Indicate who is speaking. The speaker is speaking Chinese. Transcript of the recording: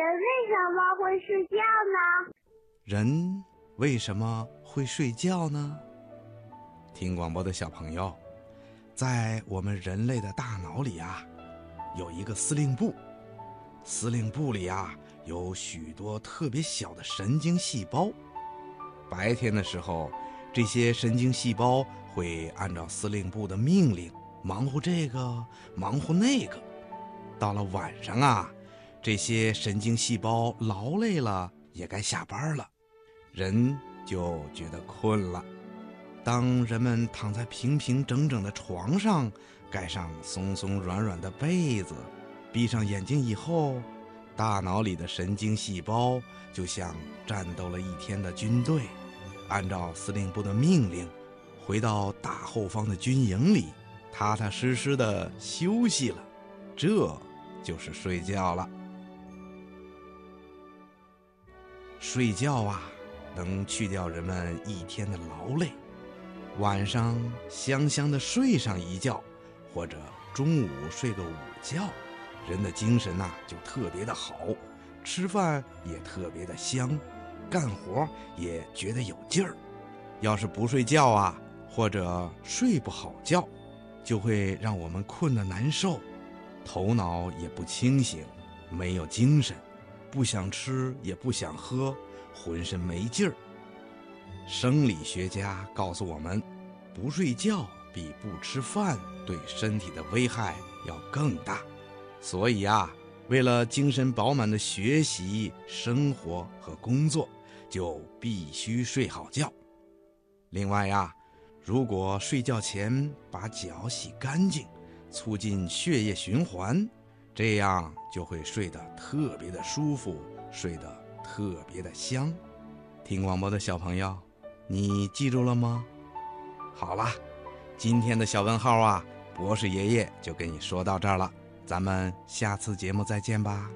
Speaker 1: 人为什么会睡觉呢？
Speaker 2: 人为什么会睡觉呢？听广播的小朋友，在我们人类的大脑里啊，有一个司令部，司令部里啊有许多特别小的神经细胞。白天的时候，这些神经细胞会按照司令部的命令忙活这个，忙活那个。到了晚上啊，这些神经细胞劳累了，也该下班了，人就觉得困了。当人们躺在平平整整的床上，盖上松松软软的被子，闭上眼睛以后，大脑里的神经细胞就像战斗了一天的军队，按照司令部的命令，回到大后方的军营里，踏踏实实的休息了。这就是睡觉了。睡觉啊，能去掉人们一天的劳累。晚上香香的睡上一觉，或者中午睡个午觉，人的精神呐就特别的好，吃饭也特别的香，干活也觉得有劲儿。要是不睡觉啊，或者睡不好觉，就会让我们困得难受，头脑也不清醒，没有精神，不想吃也不想喝，浑身没劲儿。生理学家告诉我们，不睡觉比不吃饭对身体的危害要更大。所以啊，为了精神饱满的学习、生活和工作，就必须睡好觉。另外呀，如果睡觉前把脚洗干净，促进血液循环，这样就会睡得特别的舒服，睡得特别的香。听广播的小朋友。你记住了吗？好了，今天的小问号啊，博士爷爷就跟你说到这儿了，咱们下次节目再见吧。